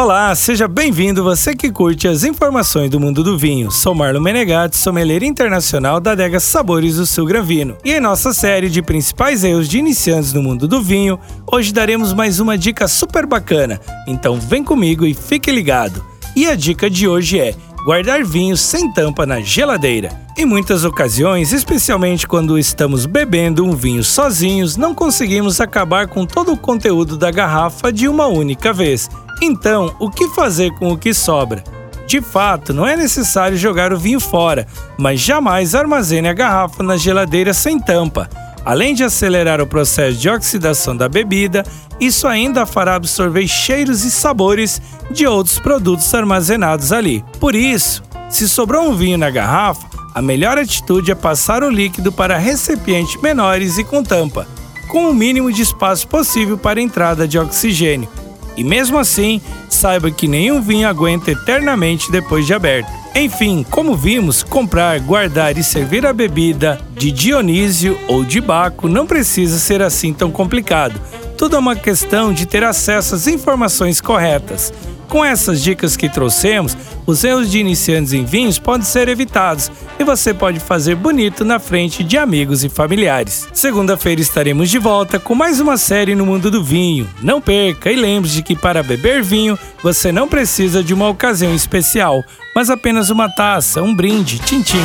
Olá, seja bem-vindo você que curte as informações do mundo do vinho. Sou Marlon Menegatti, sommelier internacional da adega Sabores do Sul Granvino. E em nossa série de principais erros de iniciantes no mundo do vinho, hoje daremos mais uma dica super bacana. Então vem comigo e fique ligado. E a dica de hoje é guardar vinhos sem tampa na geladeira. Em muitas ocasiões, especialmente quando estamos bebendo um vinho sozinhos, não conseguimos acabar com todo o conteúdo da garrafa de uma única vez então, o que fazer com o que sobra? De fato, não é necessário jogar o vinho fora, mas jamais armazene a garrafa na geladeira sem tampa. Além de acelerar o processo de oxidação da bebida, isso ainda fará absorver cheiros e sabores de outros produtos armazenados ali. Por isso, se sobrou um vinho na garrafa, a melhor atitude é passar o líquido para recipientes menores e com tampa, com o mínimo de espaço possível para entrada de oxigênio e mesmo assim, saiba que nenhum vinho aguenta eternamente depois de aberto. Enfim, como vimos, comprar, guardar e servir a bebida de Dionísio ou de Baco não precisa ser assim tão complicado. Tudo é uma questão de ter acesso às informações corretas. Com essas dicas que trouxemos, os erros de iniciantes em vinhos podem ser evitados e você pode fazer bonito na frente de amigos e familiares. Segunda-feira estaremos de volta com mais uma série no mundo do vinho. Não perca e lembre-se que para beber vinho você não precisa de uma ocasião especial, mas apenas uma taça, um brinde, tintim.